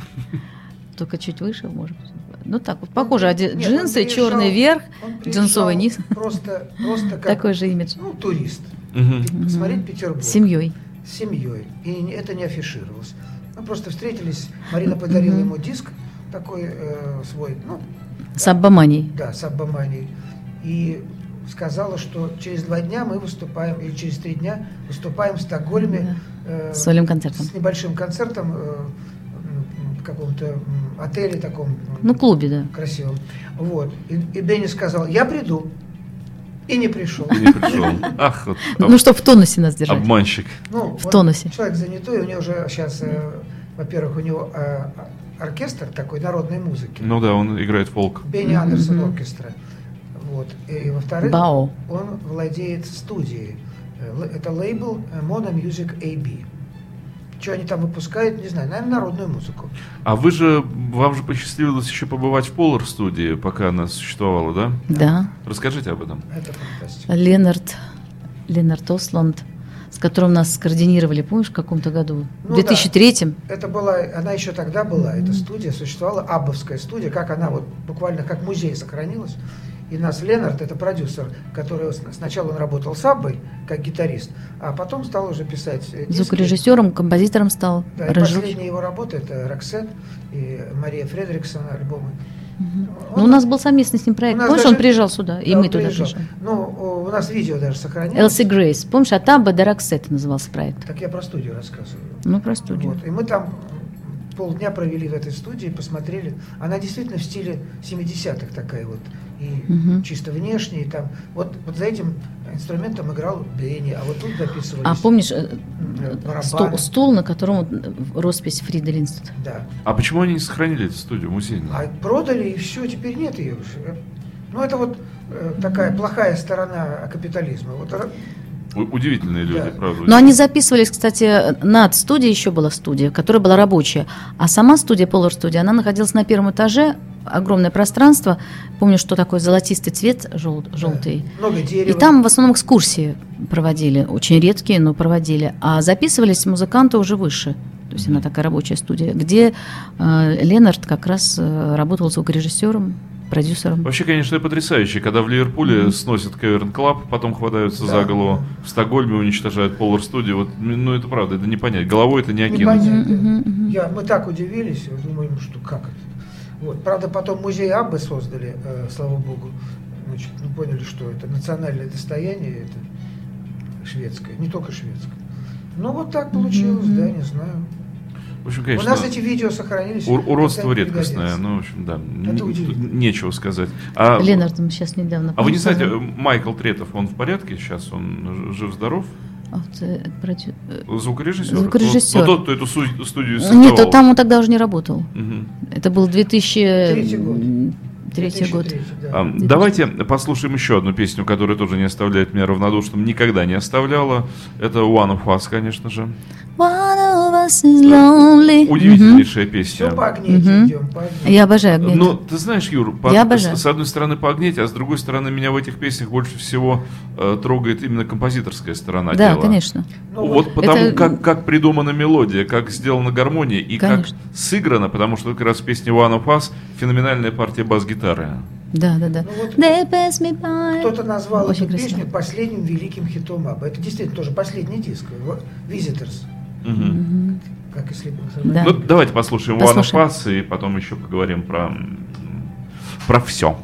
Только чуть выше, может быть. Ну так, вот похоже. Оде- Нет, Джинсы, приезжал- черный верх, джинсовый низ. Просто, просто как Такой же имидж. ну, турист. Пе- Посмотреть Петербург. С семьей. С семьей. И это не афишировалось. Мы просто встретились. Марина подарила ему диск такой э, свой, ну, С Аббаманией. да, с Аббаманией. И сказала, что через два дня мы выступаем, или через три дня выступаем в Стокгольме э, С концертом. с небольшим концертом э, каком-то отеле таком Ну, клубе, да. красивом. Вот. И, и Бенни сказал, я приду. И не пришел. Не пришел. Ах, вот Ну, чтобы в тонусе нас держать. обманщик. Ну, В он тонусе. Человек занятой, у него уже сейчас, э, во-первых, у него э, оркестр такой народной музыки. Ну да, он играет фолк. Бенни. Андерсон оркестра. Вот. И, и во-вторых, Бао. он владеет студией. Это лейбл э, Mono Music AB. Что они там выпускают, не знаю, наверное, народную музыку. А вы же, вам же посчастливилось еще побывать в Polar студии, пока она существовала, да? Да. Расскажите об этом. Это фантастика. Ленард, Ленард Осланд, с которым нас скоординировали, помнишь, в каком-то году? Ну в 2003 Это была, она еще тогда была, эта студия существовала, Аббовская студия, как она вот буквально как музей сохранилась. И нас Ленард, это продюсер, который сначала он работал с Аббой, как гитарист, а потом стал уже писать э, диски. звукорежиссером, композитором стал, Да, и последняя его работа это Роксет и Мария Фредриксон альбомы. Ну, у нас был совместный с ним проект. Помнишь, даже- он приезжал сюда, и Да, мы он туда приезжал. приезжали. Ну, у нас видео даже сохранилось. Элси Грейс. Помнишь, от Абба до назывался проект. Так я про студию рассказываю. Ну, про студию. Вот. И мы там полдня провели в этой студии, посмотрели. Она действительно в стиле 70-х такая вот. И Мгм. чисто внешне. И там, вот, вот за этим инструментом играл Бенни, а вот тут записывались. А помнишь, э, э, стол, барабаны. стол, на котором э, роспись Фрида Линстед? Да. А почему они не сохранили эту студию музейную? А продали, и все, теперь нет ее уже. Ну, это вот э, такая плохая сторона капитализма. Вот Удивительные люди, Да. правда. Но они записывались, кстати, над студией еще была студия, которая была рабочая. А сама студия, Polar Studio, она находилась на первом этаже, огромное пространство. Помню, что такой золотистый цвет, жел- желтый. много И дерева. там в основном экскурсии проводили, очень редкие, но проводили. А записывались музыканты уже выше. То есть она такая рабочая студия, где э, Ленард как раз э, работал звукорежиссером, продюсером. Вообще, конечно, потрясающе, когда в Ливерпуле сносят Cavern Club, потом хватаются Да. за голову, в Стокгольме уничтожают Polar студию. Вот, ну, это правда, это не понять. Головой это не окинуть. Мгм, мгм. Я, мы так удивились, думаем, что как это. Вот. Правда, потом музей Аббы создали, э, слава богу. Значит, мы поняли, что это национальное достояние, это шведское, не только шведское. Ну, вот так получилось, Мгм. да, не знаю. В общем, У конечно, нас эти видео сохранились. ур- уродство редкостное. Ну, в общем, да, нечего сказать. А, Ленард мы сейчас недавно... а вы не знаете, э, Майкл Третов, он в порядке сейчас? Он жив-здоров? А вот, э, э, Звукорежиссер? Звукорежиссер. Вот, вот тот, кто эту студию Нет, создавал. там он тогда уже не работал. Мгм. Это был 2003 Третий год. год. 2003, да. А, Давайте послушаем еще одну песню, которая тоже не оставляет меня равнодушным, никогда не оставляла. Это One of Us, конечно же. One of us is lonely. Удивительнейшая песня. Все по огнете Мгм. идем, по огнете. Мгм. Я обожаю огнеть. Ну, ты знаешь, Юр, по- Я обожаю. с, одной стороны по огнете, а с другой стороны меня в этих песнях больше всего э, трогает именно композиторская сторона да, дела. конечно. Ну, вот потому, это- как, как придумана мелодия, как сделана гармония и Конечно. как сыграно, потому что как раз в песне One of Us феноменальная партия бас-гитары. Да, да, да. Ну вот. Кто-то назвал Очень эту красиво. песню последним великим хитом Абба. Это действительно тоже последний диск. Visitors. Мгм. Как если. Да. Ну, давайте послушаем, of Us и потом еще поговорим про, про все.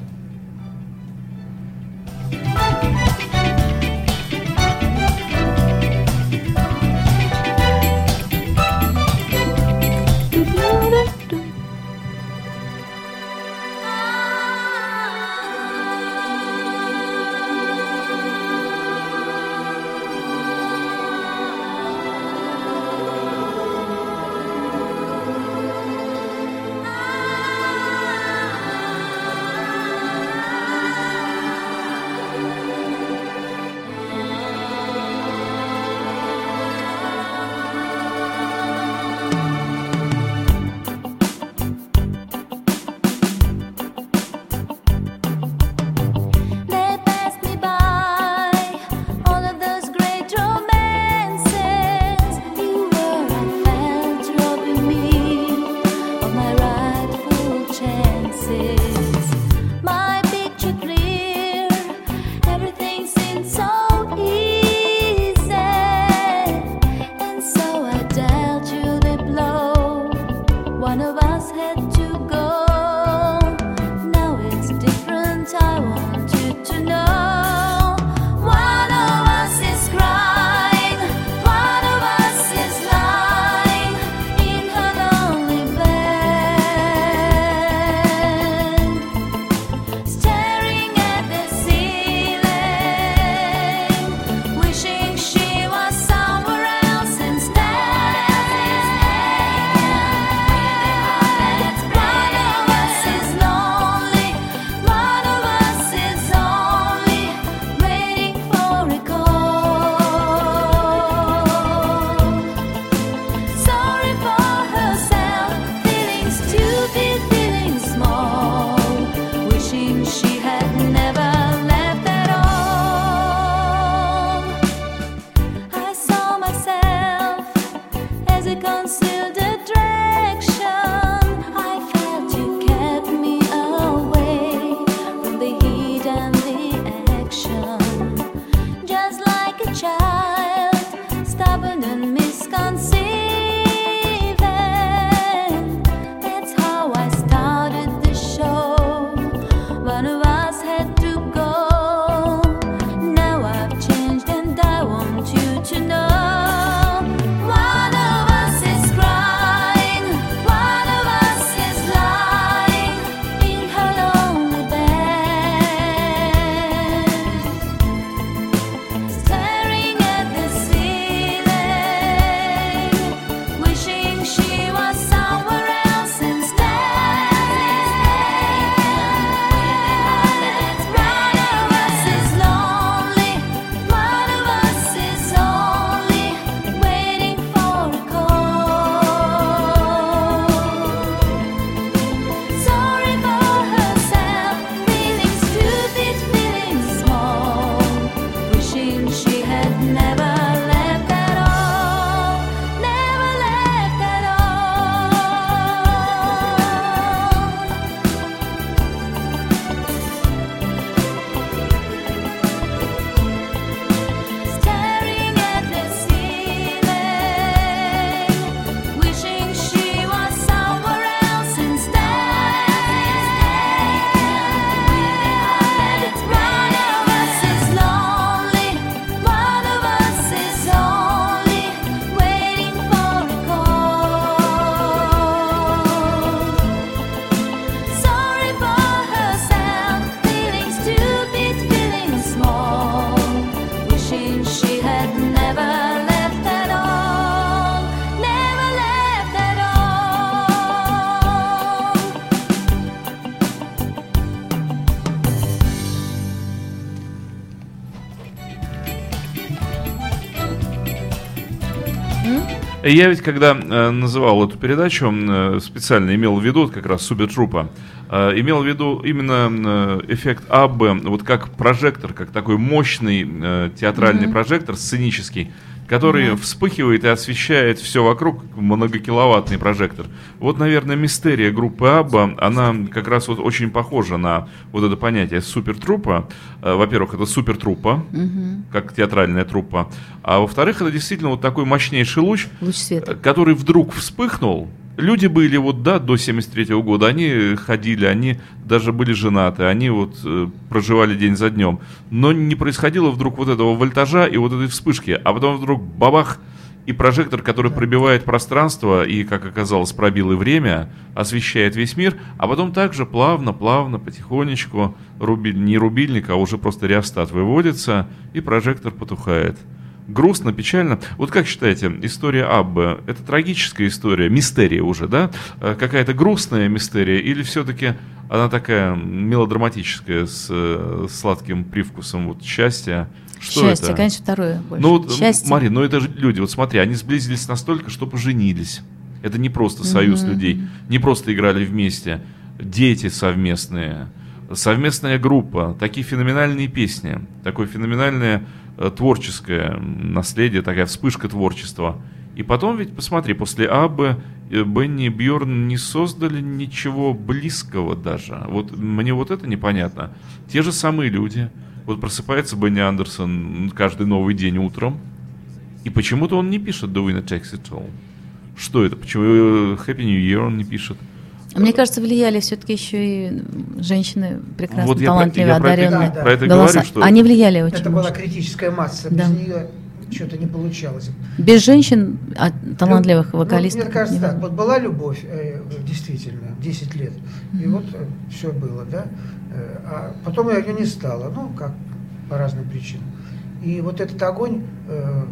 Я ведь когда э, называл эту передачу, э, специально имел в виду как раз Супертрупа, э, имел в виду именно э, эффект Аббы, вот как прожектор, как такой мощный э, театральный прожектор, сценический, который вспыхивает и освещает все вокруг, многокиловаттный прожектор. Вот, наверное, мистерия группы Абба, она как раз вот очень похожа на вот это понятие супертрупа. Э, Во-первых, это супертрупа, как театральная труппа, а во-вторых, это действительно вот такой мощнейший луч, Луч света. который вдруг вспыхнул. Люди были вот, да, до 73 года, они ходили, они даже были женаты, они вот э, проживали день за днем. Но не происходило вдруг вот этого вольтажа и вот этой вспышки, а потом вдруг бабах, и прожектор, который пробивает пространство и, как оказалось, пробил и время, освещает весь мир, а потом также плавно, плавно, потихонечку, рубиль, не рубильник, а уже просто реостат выводится, и прожектор потухает. Грустно, печально. Вот как считаете, история Аббы, это трагическая история, мистерия уже, да? Э, Какая-то грустная мистерия или все-таки она такая мелодраматическая с э, сладким привкусом вот счастья? Что Счастье, это? конечно, второе больше. Ну вот, Счастье. Марин, ну это же люди, вот смотри, они сблизились настолько, что поженились. Это не просто союз людей, не просто играли вместе, дети совместные, совместная группа, такие феноменальные песни, такое феноменальное э, творческое наследие, такая вспышка творчества. И потом ведь, посмотри, после Аббы э, Бенни и Бьорн не создали ничего близкого даже. Вот мне вот это непонятно. Те же самые люди. Вот просыпается Бенни Андерсон каждый новый день утром, и почему-то он не пишет The Winner Takes It. Что это? Почему э, Happy New Year он не пишет? Мне кажется, влияли все-таки еще и женщины прекрасно Вот я про- талантливые, про это- одаренные. да, про это голоса. говорю, что- Они влияли очень. Это была критическая масса, Да. без нее что-то не получалось. Без женщин, а талантливых Ну, вокалистов. мне кажется, так, вот была любовь, э, действительно, 10 лет, и вот все было, да, Э, а потом ее не стало, ну, как по разным причинам. И вот этот огонь, э,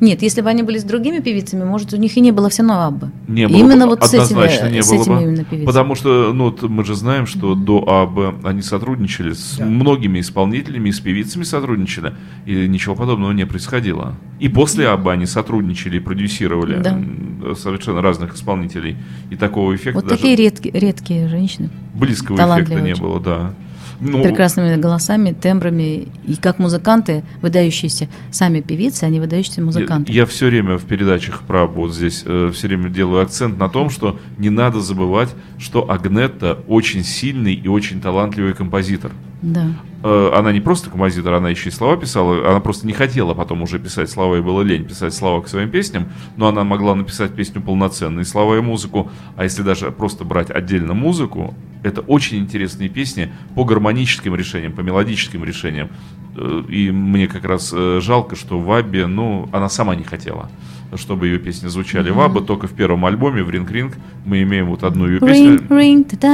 Нет, если бы они были с другими певицами, может, у них и не было все равно Аббы. Не было Именно бы, вот с этими, однозначно не с было этими бы. именно певицами. Потому что, ну, вот мы же знаем, что до АБ они сотрудничали с Да. многими исполнителями и с певицами сотрудничали, и ничего подобного не происходило. И после АБ они сотрудничали и продюсировали Да. совершенно разных исполнителей. И такого эффекта Вот даже такие редкие, редкие женщины. близкого эффекта не очень. было, да. Ну, прекрасными голосами, тембрами. И как музыканты, выдающиеся сами певицы, они выдающиеся музыканты. Я, все время в передачах про вот здесь все время делаю акцент на том, что не надо забывать, что Агнетта очень сильный и очень талантливый композитор. Да. Э, Она не просто композитор, она еще и слова писала. Она просто не хотела потом уже писать слова, и было лень писать слова к своим песням, но она могла написать песню полноценной, слова и музыку. А если даже просто брать отдельно музыку, это очень интересные песни по гармоническим решениям, по мелодическим решениям. Э, И мне как раз э, жалко, что в Аббе, ну, она сама не хотела, чтобы ее песни звучали в Аббе, только в первом альбоме, в Ринг Ринг, мы имеем вот одну ее песню. Ring, ring. Нет, Это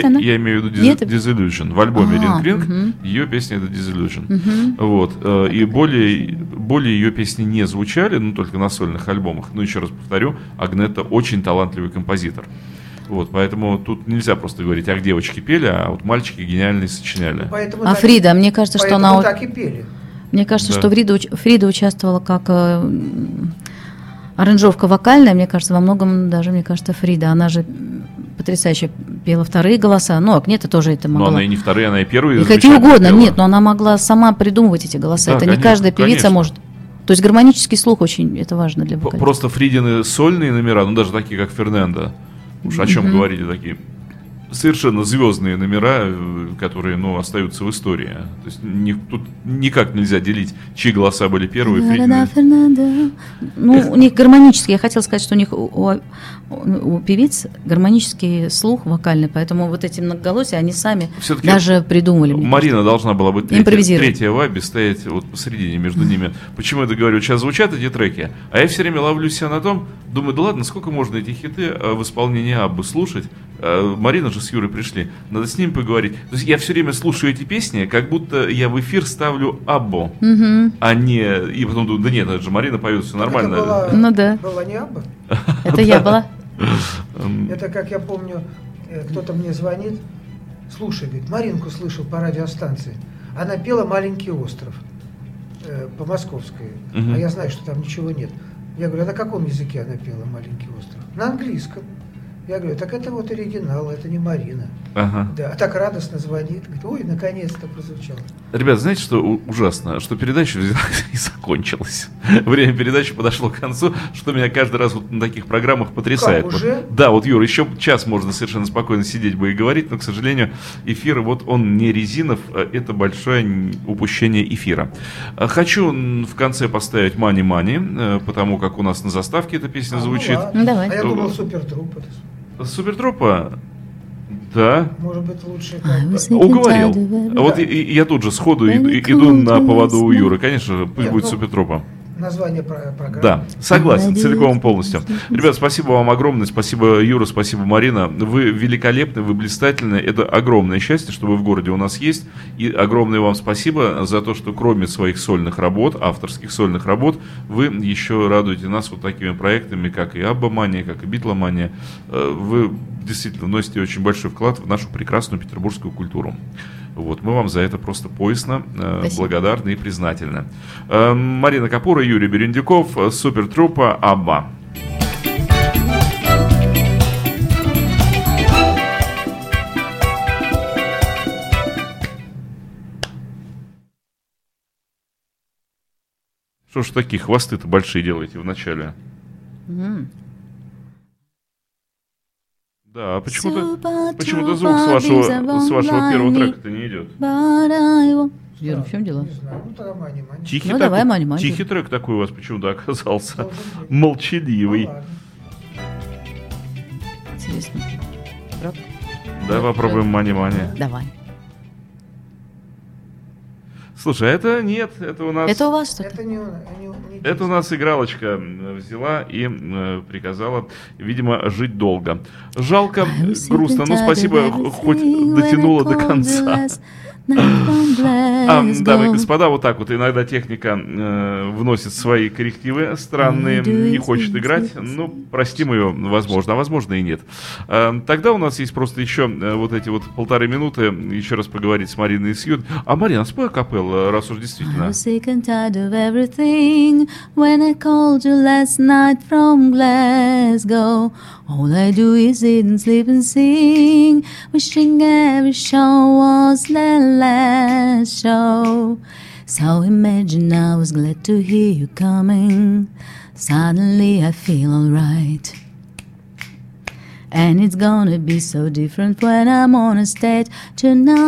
я, она? я имею в виду? Dis- Disillusion. В альбоме А, Ring Ring мгм. ее песня это Disillusion. Мгм. Вот. э, И более, более ее песни не звучали, ну только на сольных альбомах. Но еще раз повторю, Агнета очень талантливый композитор. Вот, поэтому тут нельзя просто говорить, ах, девочки пели, а вот мальчики гениальные сочиняли. поэтому... А так- Фрида, мне кажется, что она... так и пели. Мне кажется, Да. что Фрида, уч- Фрида участвовала как э, аранжировка вокальная, мне кажется, во многом даже, мне кажется, Фрида. Она же потрясающе пела вторые голоса. Ну, Агнета тоже это Но могла. она и не вторая, она и первые. И какие угодно, пела. нет, но она могла сама придумывать эти голоса. Да, это не конечно, каждая певица конечно. может. То есть гармонический слух очень это важно для вокалиста. Просто Фридины сольные номера, ну даже такие, как Фернандо, уж о чем говорили такие совершенно звездные номера, э, которые, ну, остаются в истории. То есть ни- тут никак нельзя делить, чьи голоса были первые. Фернандо. Ну, у них гармонический, я хотела сказать, что у них у, у- у певиц гармонический слух вокальный, поэтому вот эти многоголосия они сами Всё-таки даже придумали. Марина должна была быть третья, третья в Абе, стоять вот посередине между ними. Почему я это говорю? Сейчас звучат эти треки, а я все время ловлю себя на том, думаю, да ладно, сколько можно эти хиты э, в исполнении Аббы слушать? Э, Марина же с Юрой пришли, надо с ним поговорить. То есть я все время слушаю эти песни, как будто я в эфир ставлю Аббу, Мгм. а не... И потом думаю, да нет, это же Марина поет, все нормально. Это была, Ну да. была не Абба. (laughs) Это я была. Эм, Это, как я помню, э, кто-то мне звонит, слушай, говорит, Маринку слышал по радиостанции. Она пела «Маленький остров» э, по московской. А я знаю, что там ничего нет. Я говорю, а на каком языке она пела «Маленький остров»? На английском. Я говорю, так это вот оригинал, это не Марина. Ага. Да, а так радостно звонит, говорит, ой, наконец-то прозвучало. Ребят, знаете, что ужасно? Что передача взяла (laughs) и закончилась. Время передачи подошло к концу, что меня каждый раз вот на таких программах потрясает. Как, Вот- уже? Да, вот, Юра, еще час можно совершенно спокойно сидеть бы и говорить, но, к сожалению, эфир, вот он не резинов, а это большое упущение эфира. А Хочу в конце поставить «Мани Мани», потому как у нас на заставке эта песня А, ну звучит. ладно. Ну, давай. А я думал, супер труп. это. Супертрупа, да, Может быть, лучше I как Уговорил. Вот и, и я тут же сходу иду, иду на поводу у Юры. Конечно же, пусть Нет, будет ну, супертрупа. Название про- программы. Да, согласен, Надеюсь, целиком полностью. Ребят, спасибо вам огромное, спасибо Юра, спасибо Марина. Вы великолепны, вы блистательны. Это огромное счастье, что вы в городе у нас есть. И огромное вам спасибо за то, что кроме своих сольных работ, авторских сольных работ, вы еще радуете нас вот такими проектами, как и Аббамания, как и Битломания. Э, Вы действительно вносите очень большой вклад в нашу прекрасную петербургскую культуру. Вот, мы вам за это просто поясно э, благодарны и признательны. Э, Марина Капура, Юрий Берендюков, э, Супертрупа, Абба. Что ж такие хвосты-то большие делаете в начале? М. Да, а почему-то почему-то звук с вашего, с вашего первого трека-то не идет. Юра, в чем дело? Не знаю, ну тогда мани, мани. Тихий, Ну, такой- давай, Мани, Мани. тихий трек такой у вас почему-то оказался. Быть. (laughs) Молчаливый. Ну. Интересно. Правда? Давай попробуем мани-мани. Давай. Слушай, а это нет, это у нас... Это у вас что-то? Это не, не, не Это у нас игралочка взяла и м, приказала, видимо, жить долго. Жалко, грустно, но tired спасибо, хоть дотянула до конца. А, дамы и господа, вот так вот иногда техника э, вносит свои коррективы странные, не хочет играть. Ну, простим ее, возможно, а возможно и нет. Э, Тогда у нас есть просто еще э, вот эти вот полторы минуты еще раз поговорить с Мариной и с Юд. А, Марина, спой капелл, раз уж действительно. was sick and tired of everything when I called you last night from Glasgow. All I do is eat and sleep and sing, wishing every show was last show. So imagine I was glad to hear you coming. Suddenly I feel alright. And it's gonna be so different when I'm on a stage tonight.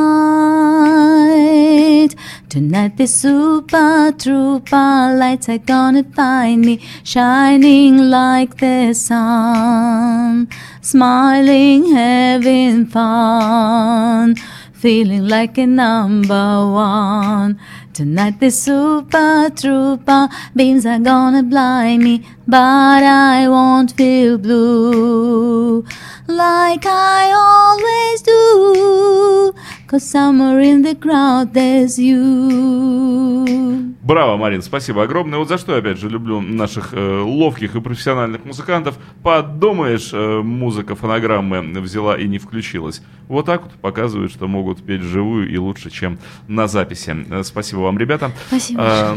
Tonight the super trooper lights are gonna find me shining like the sun, smiling, having fun, feeling like a number one. Tonight the super trooper beams are gonna blind me, but I won't feel blue like I always do. Cause somewhere in the crowd there's you. Браво, Марин, спасибо огромное. Вот за что, опять же, люблю наших э, ловких и профессиональных музыкантов. Подумаешь, э, музыка фонограммы взяла и не включилась. Вот так вот показывают, что могут петь вживую и лучше, чем на записи. Э, спасибо вам, ребята. Спасибо Э,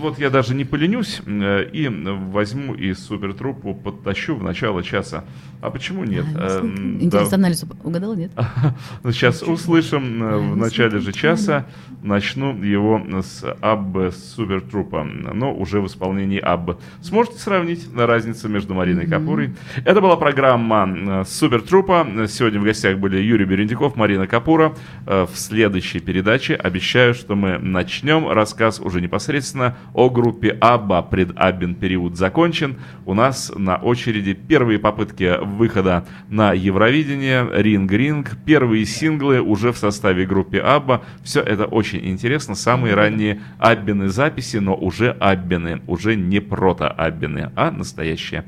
вот я даже не поленюсь э, и возьму и супертруппу подтащу в начало часа. А почему нет? Э, Интересно, да. анализ угадала, нет? (laughs) Сейчас услышим в начале же часа. Начну его с Аббы Супертрупа, но уже в исполнении Аббы. Сможете сравнить разницу между Мариной Капурой? Это была программа э, Супертрупа. Сегодня в гостях были Юрий Берендиков, Марина Капура. Э, В следующей передаче обещаю, что мы начнем рассказ уже непосредственно о группе Абба. Предаббин период закончен. У нас на очереди первые попытки выхода на Евровидение, Ринг-Ринг, первые синглы уже в составе группы Абба. Все это очень интересно. Самые ранние Аббины записи, но уже Аббины, уже не прото-Аббины, а настоящие